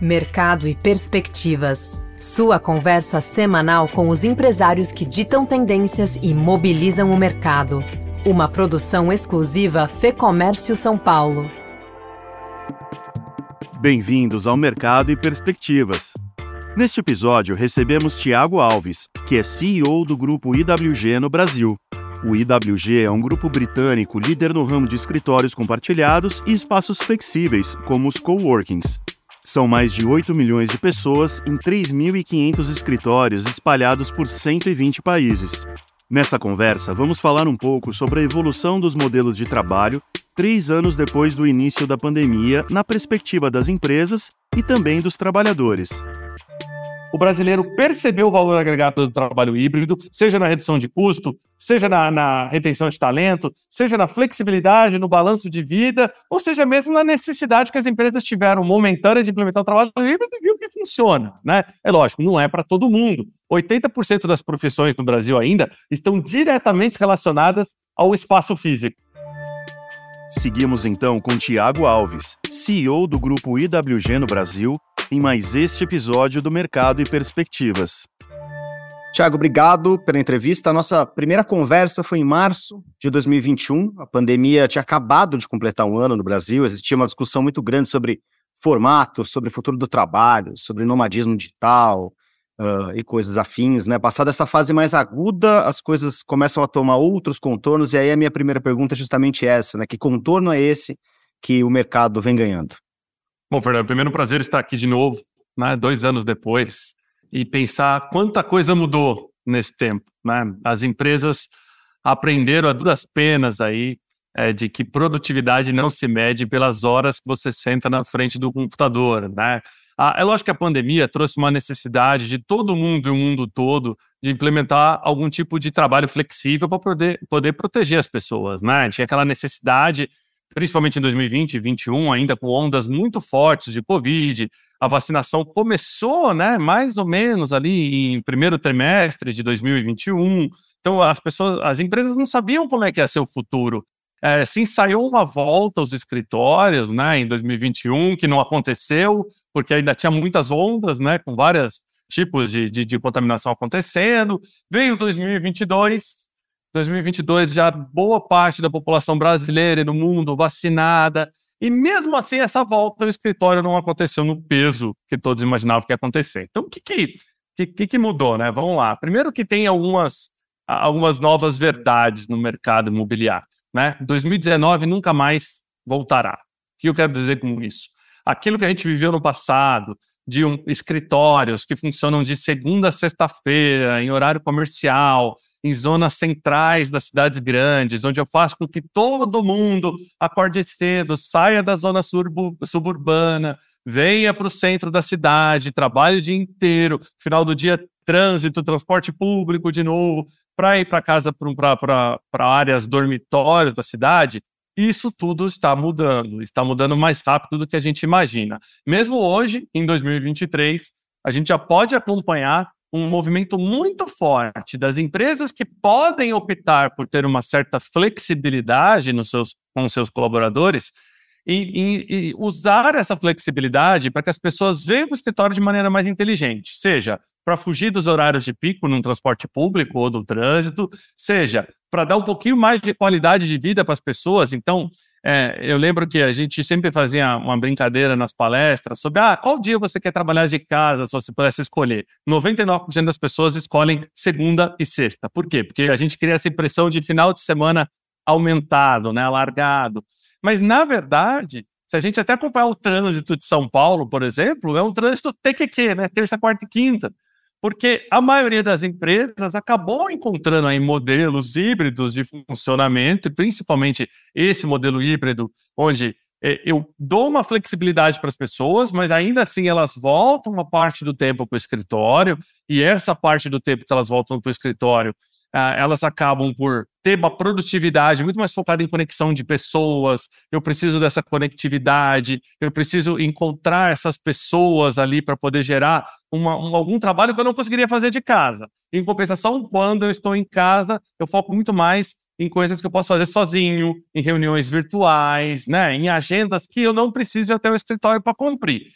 Mercado e Perspectivas. Sua conversa semanal com os empresários que ditam tendências e mobilizam o mercado. Uma produção exclusiva Fê Comércio São Paulo. Bem-vindos ao Mercado e Perspectivas. Neste episódio, recebemos Tiago Alves, que é CEO do grupo IWG no Brasil. O IWG é um grupo britânico líder no ramo de escritórios compartilhados e espaços flexíveis, como os coworkings. São mais de 8 milhões de pessoas em 3.500 escritórios espalhados por 120 países. Nessa conversa, vamos falar um pouco sobre a evolução dos modelos de trabalho três anos depois do início da pandemia, na perspectiva das empresas e também dos trabalhadores o brasileiro percebeu o valor agregado do trabalho híbrido, seja na redução de custo, seja na, na, retenção de talento, seja na flexibilidade, no balanço de vida, ou seja mesmo na necessidade que as empresas tiveram momentânea de implementar o trabalho híbrido e viu que funciona. Né? É lógico, não é para todo mundo. 80% das profissões no Brasil ainda estão diretamente relacionadas ao espaço físico. Seguimos então com Tiago Alves, CEO do grupo IWG no Brasil em mais este episódio do Mercado e Perspectivas. Tiago, obrigado pela entrevista. A nossa primeira conversa foi em março de 2021. A pandemia tinha acabado de completar um ano no Brasil. Existia uma discussão muito grande sobre formato, sobre futuro do trabalho, sobre nomadismo digital uh, e coisas afins. Né? Passada essa fase mais aguda, as coisas começam a tomar outros contornos. E aí a minha primeira pergunta é justamente essa: né? que contorno é esse que o mercado vem ganhando? Bom, Fernando, primeiro um prazer estar aqui de novo, né, dois anos depois, e pensar quanta coisa mudou nesse tempo. Né? As empresas aprenderam a duras penas aí é, de que produtividade não se mede pelas horas que você senta na frente do computador. Né? Ah, é lógico que a pandemia trouxe uma necessidade de todo mundo e o mundo todo de implementar algum tipo de trabalho flexível para poder, poder proteger as pessoas. Né? Tinha aquela necessidade principalmente em 2020 e 2021, ainda com ondas muito fortes de Covid. A vacinação começou, né, mais ou menos ali em primeiro trimestre de 2021. Então, as pessoas, as empresas não sabiam como é que ia ser o futuro. É, se ensaiou uma volta aos escritórios, né, em 2021, que não aconteceu, porque ainda tinha muitas ondas, né, com vários tipos de, de, de contaminação acontecendo. Veio 2022, 2022 já boa parte da população brasileira e do mundo vacinada. E mesmo assim, essa volta ao escritório não aconteceu no peso que todos imaginavam que ia acontecer. Então, o que, que, que, que mudou, né? Vamos lá. Primeiro que tem algumas, algumas novas verdades no mercado imobiliário. Né? 2019 nunca mais voltará. O que eu quero dizer com isso? Aquilo que a gente viveu no passado, de um, escritórios que funcionam de segunda a sexta-feira, em horário comercial, em zonas centrais das cidades grandes, onde eu faço com que todo mundo acorde cedo, saia da zona suburbana, venha para o centro da cidade, trabalhe o dia inteiro, final do dia, trânsito, transporte público de novo, para ir para casa, para áreas dormitórios da cidade. Isso tudo está mudando, está mudando mais rápido do que a gente imagina. Mesmo hoje, em 2023, a gente já pode acompanhar um movimento muito forte das empresas que podem optar por ter uma certa flexibilidade nos seus, com seus colaboradores e, e, e usar essa flexibilidade para que as pessoas vejam o escritório de maneira mais inteligente, seja para fugir dos horários de pico no transporte público ou do trânsito, seja para dar um pouquinho mais de qualidade de vida para as pessoas. Então, é, eu lembro que a gente sempre fazia uma brincadeira nas palestras sobre ah, qual dia você quer trabalhar de casa, se você pudesse escolher. 99% das pessoas escolhem segunda e sexta. Por quê? Porque a gente cria essa impressão de final de semana aumentado, né, alargado. Mas, na verdade, se a gente até acompanhar o trânsito de São Paulo, por exemplo, é um trânsito TQQ, né, terça, quarta e quinta porque a maioria das empresas acabou encontrando aí modelos híbridos de funcionamento, e principalmente esse modelo híbrido, onde é, eu dou uma flexibilidade para as pessoas, mas ainda assim elas voltam uma parte do tempo para o escritório, e essa parte do tempo que elas voltam para o escritório ah, elas acabam por ter uma produtividade muito mais focada em conexão de pessoas. Eu preciso dessa conectividade, eu preciso encontrar essas pessoas ali para poder gerar uma, um, algum trabalho que eu não conseguiria fazer de casa. Em compensação, quando eu estou em casa, eu foco muito mais em coisas que eu posso fazer sozinho, em reuniões virtuais, né, em agendas que eu não preciso ir até o escritório para cumprir.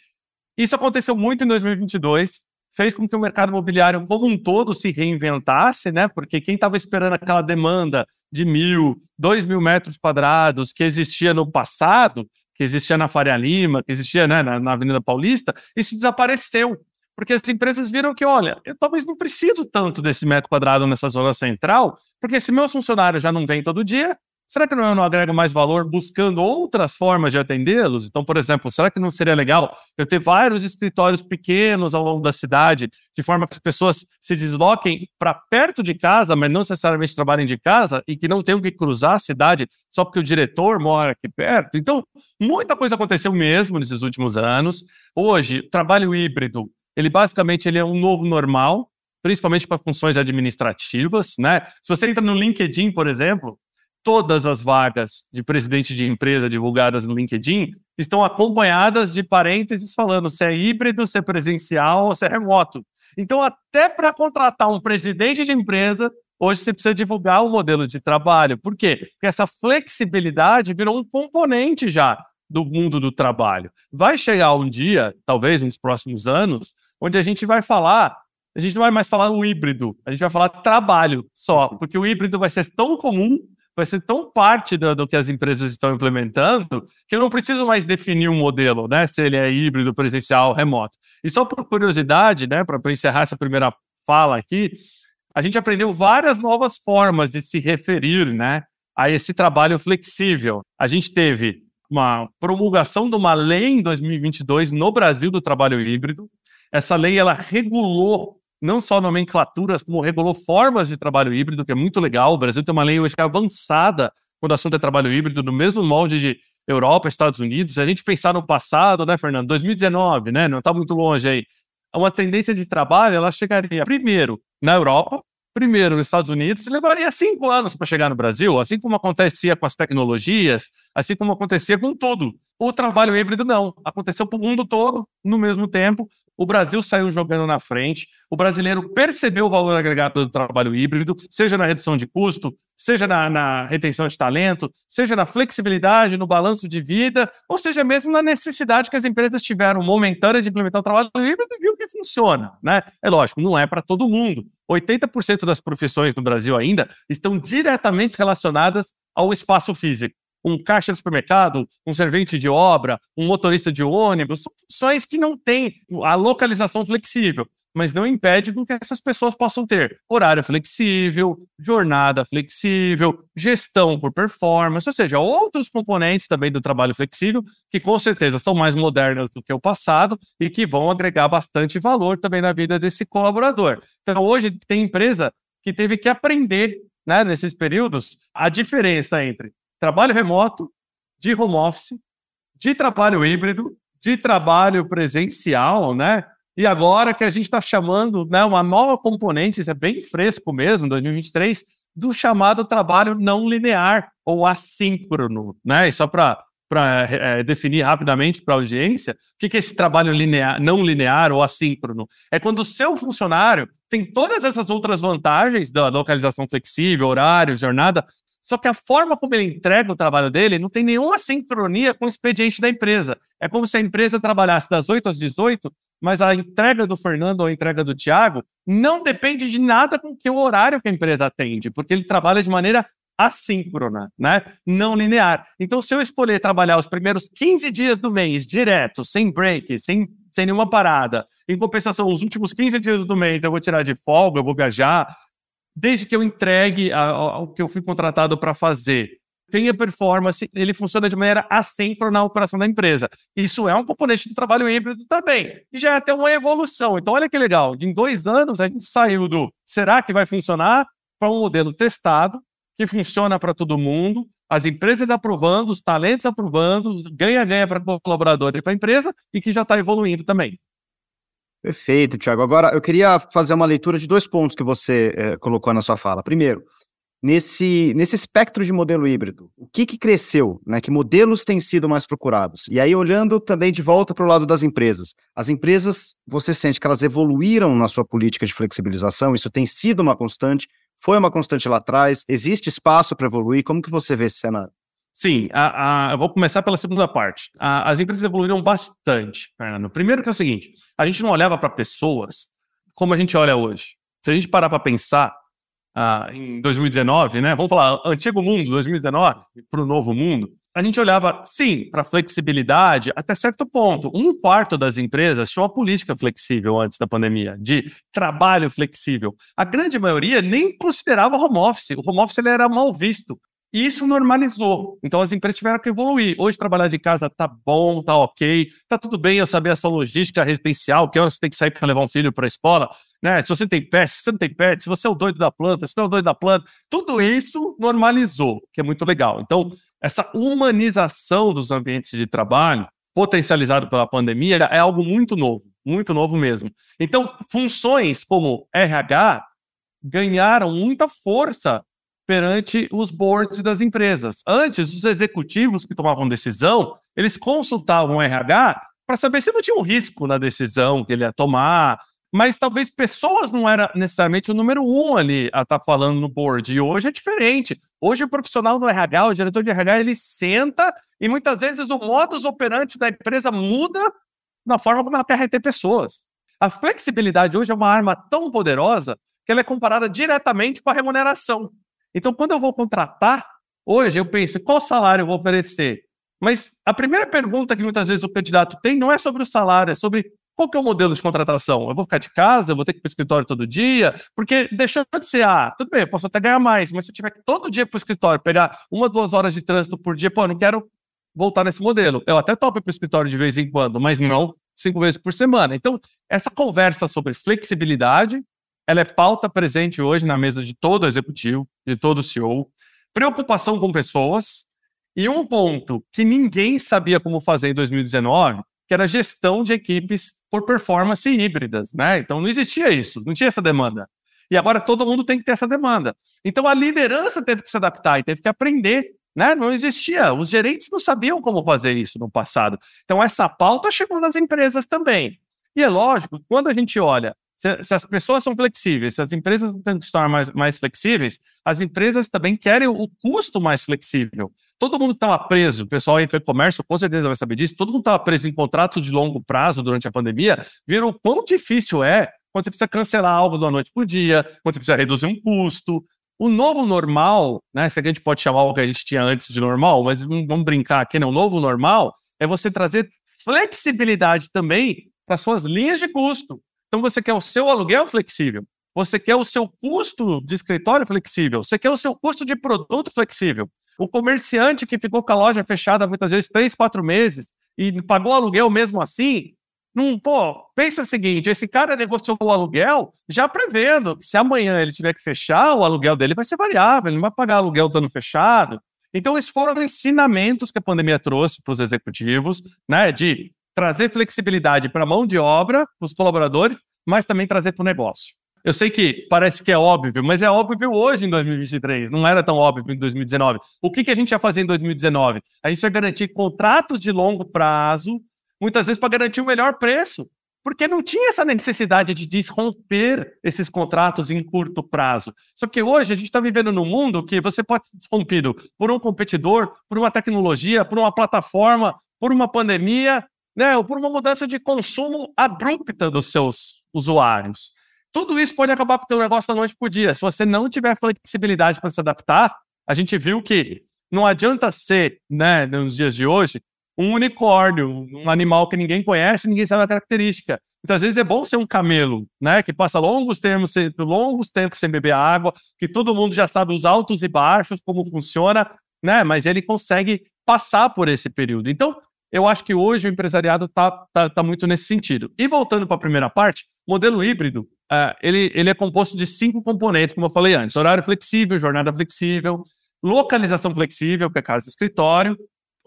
Isso aconteceu muito em 2022, fez com que o mercado imobiliário como um todo se reinventasse, né? Porque quem estava esperando aquela demanda de mil, dois mil metros quadrados que existia no passado, que existia na Faria Lima, que existia né, na, na Avenida Paulista, isso desapareceu. Porque as empresas viram que, olha, eu talvez não preciso tanto desse metro quadrado nessa zona central, porque se meus funcionários já não vêm todo dia, Será que não, não agrega mais valor buscando outras formas de atendê-los? Então, por exemplo, será que não seria legal eu ter vários escritórios pequenos ao longo da cidade, de forma que as pessoas se desloquem para perto de casa, mas não necessariamente trabalhem de casa e que não tenham que cruzar a cidade só porque o diretor mora aqui perto? Então, muita coisa aconteceu mesmo nesses últimos anos. Hoje, o trabalho híbrido, ele basicamente ele é um novo normal, principalmente para funções administrativas, né? Se você entra no LinkedIn, por exemplo, todas as vagas de presidente de empresa divulgadas no LinkedIn estão acompanhadas de parênteses falando se é híbrido, se é presencial ou se é remoto. Então, até para contratar um presidente de empresa, hoje você precisa divulgar o modelo de trabalho. Por quê? Porque essa flexibilidade virou um componente já do mundo do trabalho. Vai chegar um dia, talvez nos próximos anos, onde a gente vai falar a gente não vai mais falar o híbrido, a gente vai falar trabalho só, porque o híbrido vai ser tão comum vai ser tão parte do, do, que as empresas estão implementando que eu não preciso mais definir um modelo, né? Se ele é híbrido, presencial, remoto. E só por curiosidade, né? Para encerrar essa primeira fala aqui, a gente aprendeu várias novas formas de se referir, né? A esse trabalho flexível. A gente teve uma promulgação de uma lei em 2022 no Brasil do trabalho híbrido. Essa lei ela regulou não só nomenclaturas, como regulou formas de trabalho híbrido, que é muito legal. O Brasil tem uma lei hoje que é avançada quando o assunto é trabalho híbrido, no mesmo molde de Europa, Estados Unidos. Se a gente pensar no passado, né, Fernando? 2019, né? Não está muito longe aí. Uma tendência de trabalho, ela chegaria primeiro na Europa, primeiro nos Estados Unidos, levaria cinco anos para chegar no Brasil, assim como acontecia com as tecnologias, assim como acontecia com tudo. O trabalho híbrido não. Aconteceu para o mundo todo no mesmo tempo. O Brasil saiu jogando na frente. O brasileiro percebeu o valor agregado do trabalho híbrido, seja na redução de custo, seja na, na retenção de talento, seja na flexibilidade, no balanço de vida, ou seja mesmo na necessidade que as empresas tiveram momentânea de implementar o trabalho híbrido e viu que funciona. Né? É lógico, não é para todo mundo. 80% das profissões no Brasil ainda estão diretamente relacionadas ao espaço físico um caixa de supermercado, um servente de obra, um motorista de ônibus, são funções que não têm a localização flexível, mas não impede que essas pessoas possam ter horário flexível, jornada flexível, gestão por performance, ou seja, outros componentes também do trabalho flexível que com certeza são mais modernos do que o passado e que vão agregar bastante valor também na vida desse colaborador. Então, hoje tem empresa que teve que aprender né, nesses períodos a diferença entre trabalho remoto, de home office, de trabalho híbrido, de trabalho presencial, né? E agora que a gente está chamando né, uma nova componente, isso é bem fresco mesmo, 2023, do chamado trabalho não linear ou assíncrono, né? E só para é, definir rapidamente para a audiência, o que, que é esse trabalho linear, não linear ou assíncrono? É quando o seu funcionário tem todas essas outras vantagens da localização flexível, horário, jornada, só que a forma como ele entrega o trabalho dele não tem nenhuma sincronia com o expediente da empresa. É como se a empresa trabalhasse das 8 às 18, mas a entrega do Fernando ou a entrega do Tiago não depende de nada com que o horário que a empresa atende, porque ele trabalha de maneira assíncrona, né? Não linear. Então, se eu escolher trabalhar os primeiros 15 dias do mês direto, sem break, sem, sem nenhuma parada, em compensação, os últimos 15 dias do mês eu vou tirar de folga, eu vou viajar, desde que eu entregue o que eu fui contratado para fazer, tenha performance, ele funciona de maneira assíncrona na operação da empresa. Isso é um componente do trabalho híbrido também. E já é até uma evolução. Então, olha que legal. Em dois anos, a gente saiu do será que vai funcionar para um modelo testado, que funciona para todo mundo, as empresas aprovando, os talentos aprovando, ganha-ganha para o colaborador e para a empresa, e que já está evoluindo também. Perfeito, Tiago. Agora, eu queria fazer uma leitura de dois pontos que você é, colocou na sua fala. Primeiro, nesse, nesse espectro de modelo híbrido, o que, que cresceu? Né? Que modelos têm sido mais procurados? E aí, olhando também de volta para o lado das empresas. As empresas, você sente que elas evoluíram na sua política de flexibilização? Isso tem sido uma constante? Foi uma constante lá atrás? Existe espaço para evoluir? Como que você vê esse cenário? Sim, a, a, eu vou começar pela segunda parte. A, as empresas evoluíram bastante, Fernando. Primeiro que é o seguinte, a gente não olhava para pessoas como a gente olha hoje. Se a gente parar para pensar uh, em 2019, né? Vamos falar antigo mundo, 2019, para o novo mundo. A gente olhava, sim, para flexibilidade até certo ponto. Um quarto das empresas tinha uma política flexível antes da pandemia, de trabalho flexível. A grande maioria nem considerava home office. O home office ele era mal visto. E isso normalizou. Então as empresas tiveram que evoluir. Hoje trabalhar de casa tá bom, tá ok, tá tudo bem eu saber a sua logística residencial, que hora você tem que sair para levar um filho para a escola, né? Se você tem pet, se você não tem pet, se você é o doido da planta, se não é o doido da planta, tudo isso normalizou, que é muito legal. Então, essa humanização dos ambientes de trabalho, potencializado pela pandemia, é algo muito novo, muito novo mesmo. Então, funções como RH ganharam muita força perante os boards das empresas. Antes, os executivos que tomavam decisão, eles consultavam o RH para saber se não tinha um risco na decisão que ele ia tomar, mas talvez pessoas não era necessariamente o número um ali a estar tá falando no board. E hoje é diferente. Hoje o profissional do RH, o diretor de RH, ele senta e muitas vezes o modus operandi da empresa muda na forma como ela quer reter pessoas. A flexibilidade hoje é uma arma tão poderosa que ela é comparada diretamente com a remuneração. Então, quando eu vou contratar, hoje eu penso, qual salário eu vou oferecer? Mas a primeira pergunta que muitas vezes o candidato tem não é sobre o salário, é sobre qual que é o modelo de contratação? Eu vou ficar de casa, eu vou ter que ir para o escritório todo dia? Porque deixando de ser, ah, tudo bem, eu posso até ganhar mais, mas se eu tiver que todo dia para o escritório, pegar uma, duas horas de trânsito por dia, pô, eu não quero voltar nesse modelo. Eu até topo para o escritório de vez em quando, mas não cinco vezes por semana. Então, essa conversa sobre flexibilidade ela é pauta presente hoje na mesa de todo executivo, de todo CEO. Preocupação com pessoas. E um ponto que ninguém sabia como fazer em 2019, que era gestão de equipes por performance híbridas, né? Então não existia isso, não tinha essa demanda. E agora todo mundo tem que ter essa demanda. Então a liderança teve que se adaptar e teve que aprender, né? Não existia, os gerentes não sabiam como fazer isso no passado. Então essa pauta chegou nas empresas também. E é lógico, quando a gente olha se, se, as pessoas são flexíveis, se as empresas tentam se tornar mais, mais flexíveis, as empresas também querem o custo mais flexível. Todo mundo estava preso, o pessoal em comércio com certeza vai saber disso, todo mundo estava preso em contratos de longo prazo durante a pandemia, viram o quão difícil é quando você precisa cancelar algo da noite para o dia, quando você precisa reduzir um custo. O novo normal, né, se a gente pode chamar o que a gente tinha antes de normal, mas vamos brincar aqui, né, o novo normal é você trazer flexibilidade também para suas linhas de custo. Então você quer o seu aluguel flexível, você quer o seu custo de escritório flexível, você quer o seu custo de produto flexível. O comerciante que ficou com a loja fechada muitas vezes três, quatro meses e pagou aluguel mesmo assim, não, pô, pensa o seguinte: esse cara negociou o aluguel já prevendo que se amanhã ele tiver que fechar, o aluguel dele vai ser variável, ele não vai pagar aluguel dando fechado. Então, esses foram ensinamentos que a pandemia trouxe para os executivos, né? De trazer flexibilidade para a mão de obra, para os colaboradores, mas também trazer para o negócio. Eu sei que parece que é óbvio, mas é óbvio hoje em 2023, não era tão óbvio em 2019. O que, que a gente ia fazer em 2019? A gente ia garantir contratos de longo prazo, muitas vezes para garantir o melhor preço, porque não tinha essa necessidade de desromper esses contratos em curto prazo. Só que hoje a gente está vivendo num mundo que você pode ser desrompido por um competidor, por uma tecnologia, por uma plataforma, por uma pandemia, né, ou por uma mudança de consumo abrupta dos seus usuários. Tudo isso pode acabar por ter um negócio da noite para o dia. Se você não tiver flexibilidade para se adaptar, a gente viu que não adianta ser, né, nos dias de hoje, um unicórnio, um animal que ninguém conhece, ninguém sabe a característica. Muitas vezes é bom ser um camelo, né, que passa longos tempos, longos tempos sem beber água, que todo mundo já sabe os altos e baixos, como funciona, né, mas ele consegue passar por esse período. Então, eu acho que hoje o empresariado está tá, tá muito nesse sentido. E voltando para a primeira parte, modelo híbrido, uh, ele, ele é composto de cinco componentes, como eu falei antes: horário flexível, jornada flexível, localização flexível, que é casa escritório,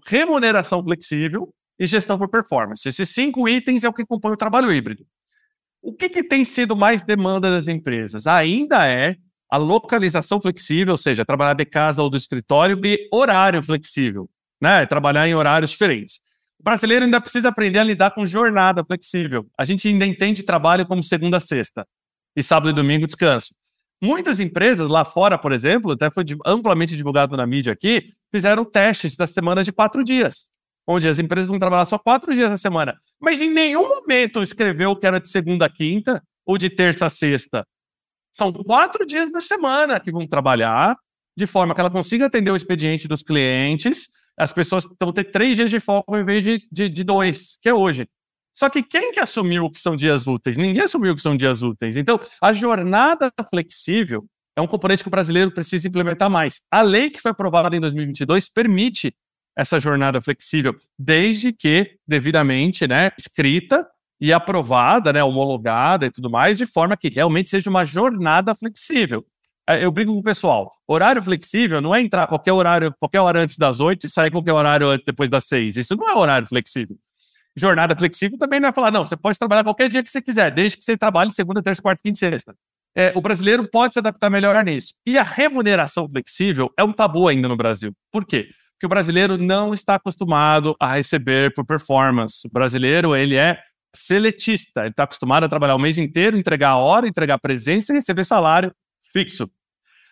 remuneração flexível e gestão por performance. Esses cinco itens é o que compõe o trabalho híbrido. O que, que tem sido mais demanda das empresas? Ainda é a localização flexível, ou seja, trabalhar de casa ou do escritório, e horário flexível, né? Trabalhar em horários diferentes. O brasileiro ainda precisa aprender a lidar com jornada flexível. A gente ainda entende trabalho como segunda a sexta e sábado e domingo descanso. Muitas empresas lá fora, por exemplo, até foi amplamente divulgado na mídia aqui, fizeram testes das semanas de quatro dias, onde as empresas vão trabalhar só quatro dias na semana. Mas em nenhum momento escreveu que era de segunda a quinta ou de terça a sexta. São quatro dias da semana que vão trabalhar, de forma que ela consiga atender o expediente dos clientes. As pessoas vão ter três dias de folga em vez de, de, de dois, que é hoje. Só que quem que assumiu que são dias úteis? Ninguém assumiu que são dias úteis. Então, a jornada flexível é um componente que o brasileiro precisa implementar mais. A lei que foi aprovada em 2022 permite essa jornada flexível, desde que devidamente né, escrita e aprovada, né, homologada e tudo mais, de forma que realmente seja uma jornada flexível. É, eu brinco com o pessoal, horário flexível não é entrar qualquer horário, qualquer hora antes das oito e sair qualquer horário depois das seis. Isso não é horário flexível. Jornada flexível também não é falar, não, você pode trabalhar qualquer dia que você quiser, desde que você trabalhe segunda, terça, quarta, quinta e sexta. É, o brasileiro pode se adaptar melhor a nisso. E a remuneração flexível é um tabu ainda no Brasil. Por quê? Porque o brasileiro não está acostumado a receber por performance. O brasileiro, ele é seletista, ele está acostumado a trabalhar o mês inteiro, entregar a hora, entregar presença e receber salário fixo.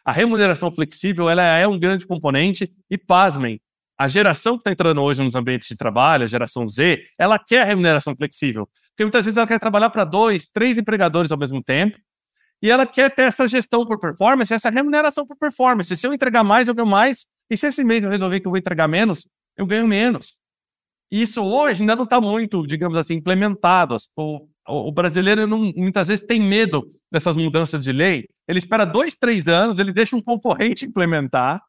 A remuneração flexível ela é um grande componente e, pasmem, a geração que está entrando hoje nos ambientes de trabalho, a geração Z, ela quer remuneração flexível. Porque muitas vezes ela quer trabalhar para dois, três empregadores ao mesmo tempo, e ela quer ter essa gestão por performance, essa remuneração por performance. Se eu entregar mais, eu ganho mais. E se esse mês eu resolver que eu vou entregar menos, eu ganho menos. E isso hoje ainda não está muito, digamos assim, implementado. O, brasileiro não, muitas vezes tem medo dessas mudanças de lei. Ele espera dois, três anos, ele deixa um concorrente implementar,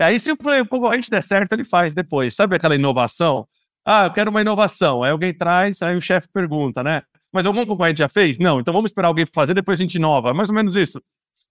Aí, se o concorrente der certo, ele faz depois. Sabe aquela inovação? Ah, eu quero uma inovação. Aí alguém traz, aí o chefe pergunta, né? Mas algum concorrente já fez? Não, então vamos esperar alguém fazer, depois a gente inova. Mais ou menos isso.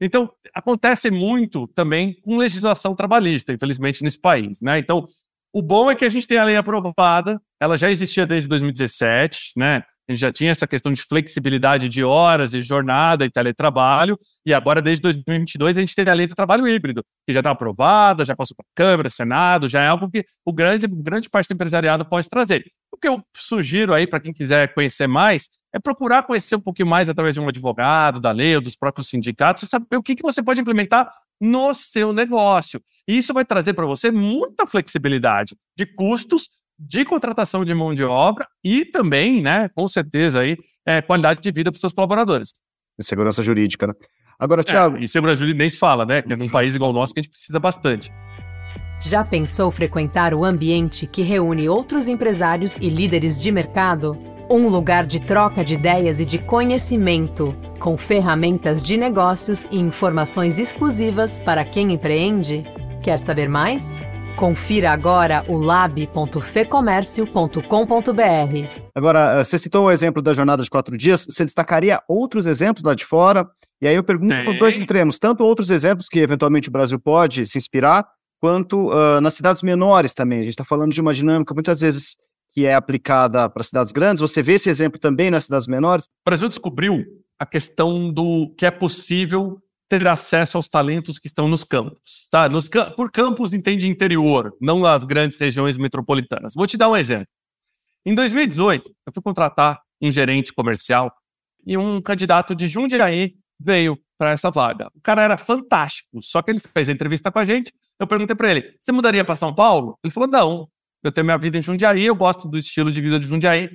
Então, acontece muito também com legislação trabalhista, infelizmente, nesse país, né? Então, o bom é que a gente tem a lei aprovada, ela já existia desde 2017, né? A gente já tinha essa questão de flexibilidade de horas e jornada e teletrabalho, e agora, desde 2022, a gente tem a lei do trabalho híbrido, que já está aprovada, já passou para a Câmara, Senado, já é algo que o grande, grande parte do empresariado pode trazer. O que eu sugiro aí para quem quiser conhecer mais é procurar conhecer um pouquinho mais através de um advogado, da lei ou dos próprios sindicatos, saber o que, que você pode implementar no seu negócio. E isso vai trazer para você muita flexibilidade de custos de contratação de mão de obra e também, né, com certeza, aí, é, qualidade de vida para os seus colaboradores. E segurança jurídica, né? Agora, Tiago. É, e segurança jurídica nem se fala, né? Que é num país igual o nosso que a gente precisa bastante. Já pensou frequentar o ambiente que reúne outros empresários e líderes de mercado? Um lugar de troca de ideias e de conhecimento, com ferramentas de negócios e informações exclusivas para quem empreende? Quer saber mais? Confira agora o lab.fecomércio.com.br. Agora, eh, você citou o exemplo da jornada de quatro dias, você destacaria outros exemplos lá de fora? E aí eu pergunto para os dois extremos, tanto outros exemplos que eventualmente o Brasil pode se inspirar, quanto uh, nas cidades menores também. A gente está falando de uma dinâmica muitas vezes que é aplicada para cidades grandes. Você vê esse exemplo também nas cidades menores? O Brasil descobriu a questão do que é possível ter acesso aos talentos que estão nos campos. Tá? Nos, por campos entende interior, não as grandes regiões metropolitanas. Vou te dar um exemplo. Em 2018, eu fui contratar um gerente comercial e um candidato de Jundiaí veio para essa vaga. O cara era fantástico, só que ele fez a entrevista com a gente. Eu perguntei para ele: você mudaria para São Paulo? Ele falou: não, eu tenho minha vida em Jundiaí, eu gosto do estilo de vida de Jundiaí.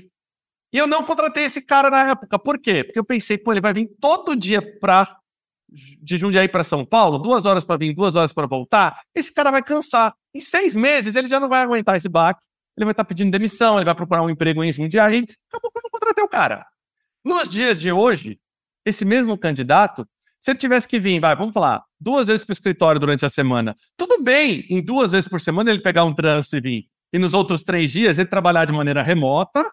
E eu não contratei esse cara na época. Por quê? Porque eu pensei, pô, ele vai vir todo dia para de Jundiaí para São Paulo, duas horas para vir, duas horas para voltar, esse cara vai cansar. Em seis meses, ele já não vai aguentar esse baque. Ele vai estar tá pedindo demissão, ele vai procurar um emprego em Jundiaí. Acabou que eu não contratei o cara. Nos dias de hoje, esse mesmo candidato, se ele tivesse que vir, vai, vamos falar, duas vezes para o escritório durante a semana, tudo bem, em duas vezes por semana ele pegar um trânsito e vir. E nos outros três dias ele trabalhar de maneira remota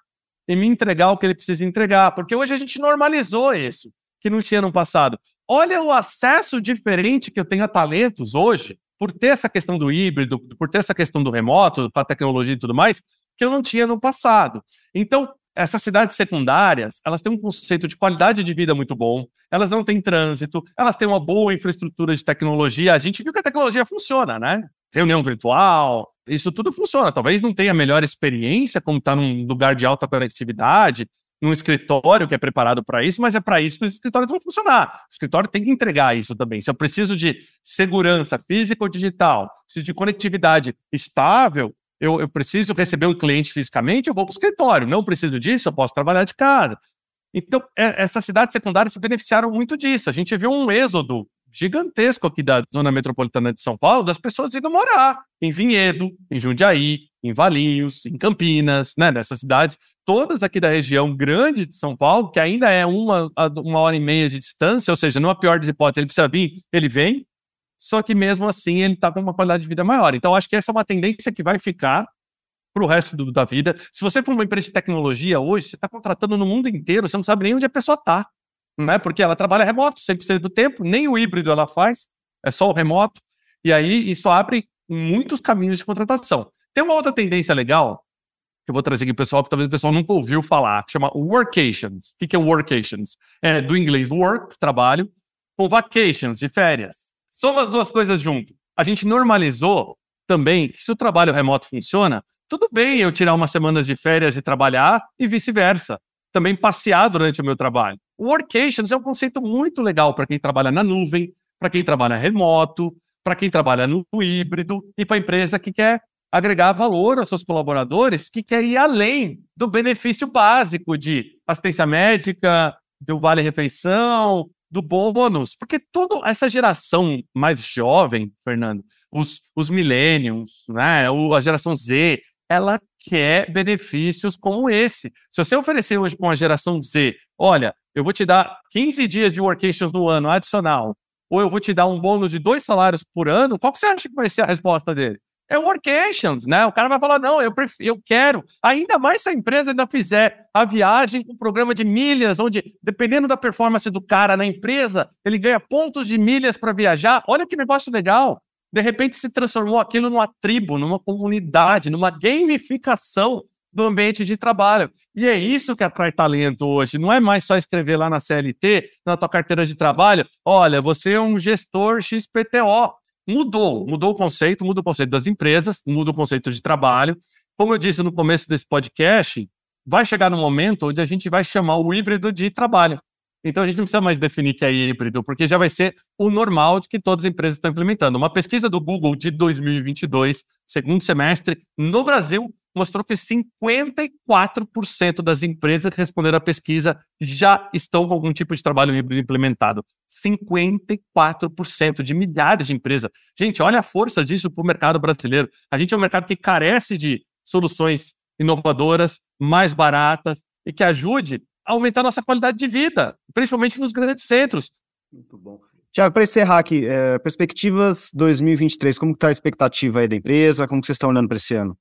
e me entregar o que ele precisa entregar. Porque hoje a gente normalizou isso, que não tinha no passado. Olha o acesso diferente que eu tenho a talentos hoje, por ter essa questão do híbrido, por ter essa questão do remoto, para tecnologia e tudo mais, que eu não tinha no passado. Então, essas cidades secundárias, elas têm um conceito de qualidade de vida muito bom, elas não têm trânsito, elas têm uma boa infraestrutura de tecnologia. A gente viu que a tecnologia funciona, né? Reunião virtual, isso tudo funciona. Talvez não tenha a melhor experiência como estar tá num lugar de alta conectividade, num escritório que é preparado para isso, mas é para isso que os escritórios vão funcionar. O escritório tem que entregar isso também. Se eu preciso de segurança física ou digital, preciso de conectividade estável, eu, eu preciso receber um cliente fisicamente, eu vou para o escritório. Não preciso disso, eu posso trabalhar de casa. Então, é, essas cidades secundárias se beneficiaram muito disso. A gente viu um êxodo gigantesco aqui da zona metropolitana de São Paulo, das pessoas indo morar em Vinhedo, em Jundiaí, em Valinhos, em Campinas, né, nessas cidades, todas aqui da região grande de São Paulo, que ainda é uma, uma hora e meia de distância, ou seja, numa pior das hipóteses, ele precisa vir, ele vem, só que mesmo assim ele está com uma qualidade de vida maior. Então, acho que essa é uma tendência que vai ficar para o resto do, da vida. Se você for uma empresa de tecnologia hoje, você está contratando no mundo inteiro, você não sabe nem onde a pessoa está né? Porque ela trabalha remoto 100% do tempo, nem o híbrido ela faz, é só o remoto. E aí isso abre muitos caminhos de contratação. Tem uma outra tendência legal que eu vou trazer aqui para o pessoal, que talvez o pessoal nunca ouviu falar, que chama workations. O que, é workations? É do inglês work, trabalho, com vacations, de férias. São as duas coisas junto. A gente normalizou também, se o trabalho remoto funciona, tudo bem eu tirar umas semanas de férias e trabalhar e vice-versa. Também passear durante o meu trabalho. Workations é um conceito muito legal para quem trabalha na nuvem, para quem trabalha remoto, para quem trabalha no híbrido e para a empresa que quer agregar valor aos seus colaboradores, que quer ir além do benefício básico de assistência médica, do vale-refeição, do bônus. Porque toda essa geração mais jovem, Fernando, os, os millennials, né, a geração Z, ela quer benefícios como esse. Se você oferecer hoje para uma geração Z, olha, eu vou te dar 15 dias de workations no ano adicional, ou eu vou te dar um bônus de dois salários por ano, qual que você acha que vai ser a resposta dele? É workations, né? O cara vai falar, não, eu, prefiro, eu quero. Ainda mais se a empresa ainda fizer a viagem com um programa de milhas, onde, dependendo da performance do cara na empresa, ele ganha pontos de milhas para viajar. Olha que negócio legal. De repente se transformou aquilo numa tribo, numa comunidade, numa gamificação do ambiente de trabalho. E é isso que atrai talento hoje. Não é mais só escrever lá na CLT, na tua carteira de trabalho, olha, você é um gestor XPTO. Mudou, mudou o conceito, muda o conceito das empresas, muda o conceito de trabalho. Como eu disse no começo desse podcast, vai chegar no momento onde a gente vai chamar o híbrido de trabalho. Então a gente não precisa mais definir que é híbrido, porque já vai ser o normal de que todas as empresas estão implementando. Uma pesquisa do Google de 2022, segundo semestre, no Brasil, mostrou que 54% das empresas que responderam à pesquisa já estão com algum tipo de trabalho híbrido implementado. 54% de milhares de empresas. Gente, olha a força disso para o mercado brasileiro. A gente é um mercado que carece de soluções inovadoras, mais baratas e que ajude a aumentar a nossa qualidade de vida, principalmente nos grandes centros. Muito bom. Tiago, para encerrar aqui, é, perspectivas 2023, como está a expectativa aí da empresa? Como vocês estão olhando para esse ano?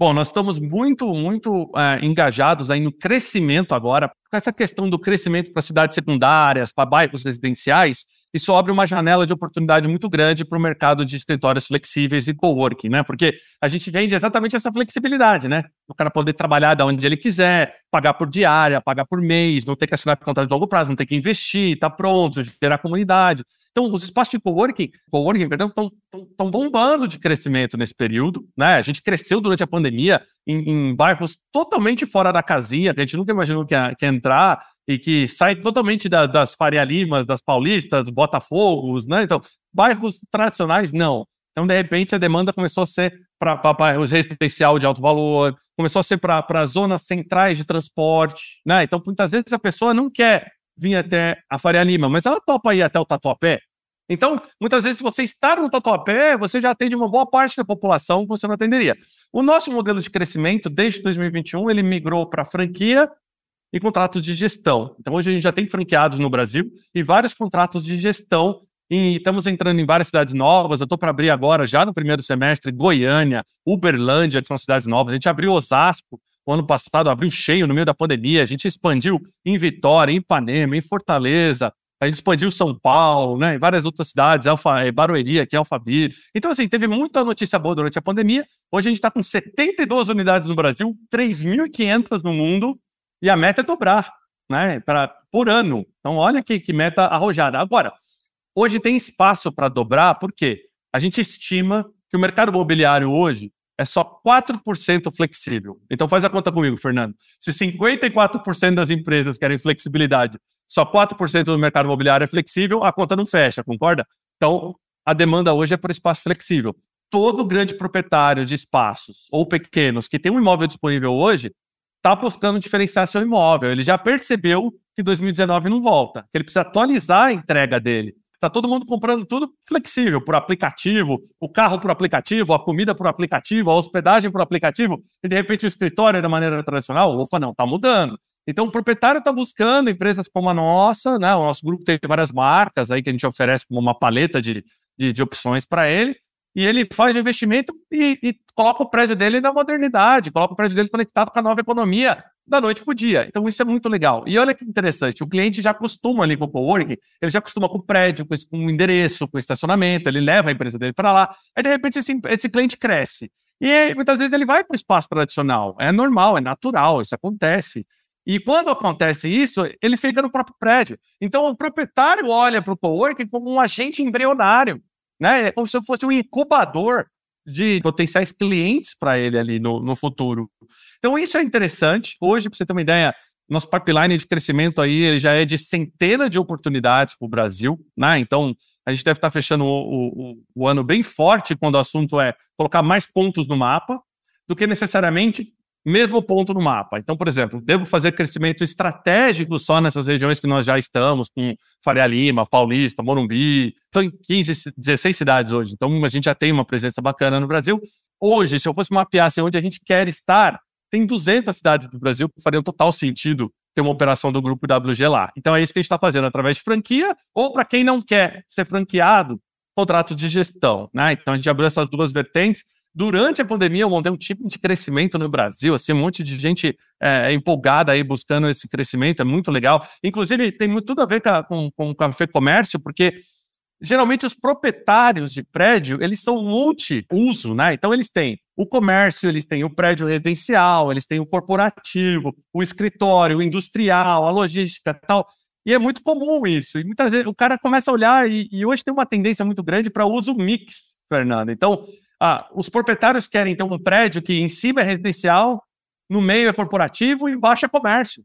Bom, nós estamos muito, muito é, engajados aí no crescimento agora, com essa questão do crescimento para cidades secundárias, para bairros residenciais, isso abre uma janela de oportunidade muito grande para o mercado de escritórios flexíveis e coworking, né? Porque a gente vende exatamente essa flexibilidade, né? O cara poder trabalhar da onde ele quiser, pagar por diária, pagar por mês, não ter que assinar contrato de longo prazo, não ter que investir, tá pronto, gerar comunidade. Então, os espaços de coworking, coworking perdão, estão bombando de crescimento nesse período. Né? A gente cresceu durante a pandemia em, em bairros totalmente fora da casinha, que a gente nunca imaginou que ia, que ia entrar e que sai totalmente da, das Faria Limas, das Paulistas, dos Botafogos, né? Então, bairros tradicionais, não. Então, de repente, a demanda começou a ser para bairros residencial de alto valor, começou a ser para zonas centrais de transporte, né? Então, muitas vezes a pessoa não quer vir até a Faria Lima, mas ela topa ir até o Tatuapé. Então, muitas vezes, se você está no Tatuapé, você já atende uma boa parte da população que você não atenderia. O nosso modelo de crescimento, desde 2021, ele migrou para franquia e contratos de gestão. Então, hoje a gente já tem franqueados no Brasil e vários contratos de gestão. E estamos entrando em várias cidades novas. Eu estou para abrir agora, já no primeiro semestre, Goiânia, Uberlândia, que são cidades novas. A gente abriu Osasco, o ano passado abriu cheio no meio da pandemia. A gente expandiu em Vitória, em Ipanema, em Fortaleza. A gente expandiu São Paulo, né? Em várias outras cidades, Alfa, eh, Barueri, aqui Alphaville. Então, assim, teve muita notícia boa durante a pandemia. Hoje a gente está com 72 unidades no Brasil, 3.500 no mundo, e a meta é dobrar, né? Pra, por ano. Então, olha que, que meta arrojada. Agora, hoje tem espaço para dobrar, porque a gente estima que o mercado imobiliário hoje é só 4% flexível. Então faz a conta comigo, Fernando. Se 54% das empresas querem flexibilidade, só 4% do mercado imobiliário é flexível, a conta não fecha, concorda? Então, a demanda hoje é por espaço flexível. Todo grande proprietário de espaços ou pequenos que tem um imóvel disponível hoje está buscando diferenciar seu imóvel. Ele já percebeu que 2019 não volta, que ele precisa atualizar a entrega dele. Está todo mundo comprando tudo flexível, por aplicativo, o carro por aplicativo, a comida por aplicativo, a hospedagem por aplicativo, e de repente o escritório da maneira tradicional. Opa, não, está mudando. Então o proprietário está buscando empresas como a nossa, né? O nosso grupo tem várias marcas aí que a gente oferece como uma paleta de, de, de opções para ele e ele faz investimento e, e, coloca o prédio dele na modernidade, coloca o prédio dele conectado com a nova economia da noite para o dia. Então isso é muito legal. E olha que interessante, o cliente já acostuma ali com o coworking, ele já acostuma com o prédio, com, com o endereço, com o estacionamento, ele leva a empresa dele para lá, aí de repente esse, esse cliente cresce. E muitas vezes ele vai para o espaço tradicional. É normal, é natural, isso acontece. E quando acontece isso, ele fica no próprio prédio. Então o proprietário olha para o coworking como um agente embrionário né? É como se fosse um incubador de potenciais clientes para ele ali no, no futuro. Então, isso é interessante. Hoje, para você ter uma ideia, nosso pipeline de crescimento aí ele já é de centenas de oportunidades para o Brasil, né? Então, a gente deve estar tá fechando o, o, o, ano bem forte quando o assunto é colocar mais pontos no mapa do que necessariamente mesmo ponto no mapa. Então, por exemplo, devo fazer crescimento estratégico só nessas regiões que nós já estamos, com Faria Lima, Paulista, Morumbi. Estou em 15, 16 cidades hoje, então a gente já tem uma presença bacana no Brasil. Hoje, se eu fosse mapear assim, onde a gente quer estar, tem 200 cidades do Brasil que fariam total sentido ter uma operação do grupo WG lá. Então é isso que a gente está fazendo através de franquia, ou para quem não quer ser franqueado, contratos de gestão. Né? Então a gente abriu essas duas vertentes Durante a pandemia, eu montei um tipo de crescimento no Brasil, assim, um monte de gente é, empolgada aí buscando esse crescimento, é muito legal. Inclusive, tem muito, tudo a ver com, com, com a Comércio, porque geralmente os proprietários de prédio, eles são multi-uso, né? Então, eles têm o comércio, eles têm o prédio residencial, eles têm o corporativo, o escritório, o industrial, a logística tal. E é muito comum isso. E muitas vezes o cara começa a olhar, e, e hoje tem uma tendência muito grande para uso mix, Fernando. Então, ah, os proprietários querem ter um prédio que em cima é residencial, no meio é corporativo e embaixo é comércio.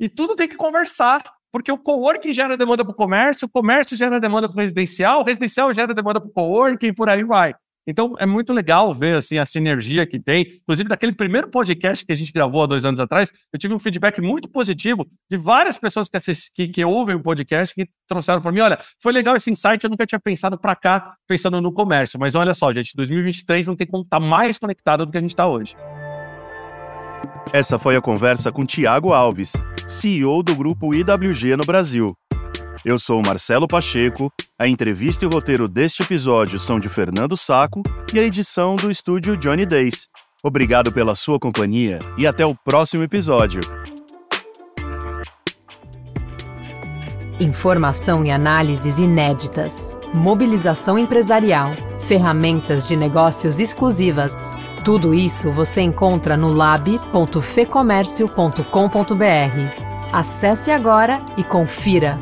E tudo tem que conversar, porque o coworking gera demanda para o comércio, o comércio gera demanda para o residencial, o residencial gera demanda para o coworking e por aí vai. Então é muito legal ver assim a sinergia que tem. Inclusive, daquele primeiro podcast que a gente gravou há dois anos atrás, eu tive um feedback muito positivo de várias pessoas que, assist, que, que ouvem o podcast que trouxeram para mim: olha, foi legal esse insight, eu nunca tinha pensado para cá, pensando no comércio. Mas olha só, gente, 2023 não tem como estar tá mais conectado do que a gente está hoje. Essa foi a conversa com Tiago Alves, CEO do grupo IWG no Brasil. Eu sou Marcelo Pacheco, a entrevista e o roteiro deste episódio são de Fernando Saco e a edição do estúdio Johnny Days. Obrigado pela sua companhia e até o próximo episódio. Informação e análises inéditas, mobilização empresarial, ferramentas de negócios exclusivas. Tudo isso você encontra no lab.fecomércio.com.br. Acesse agora e confira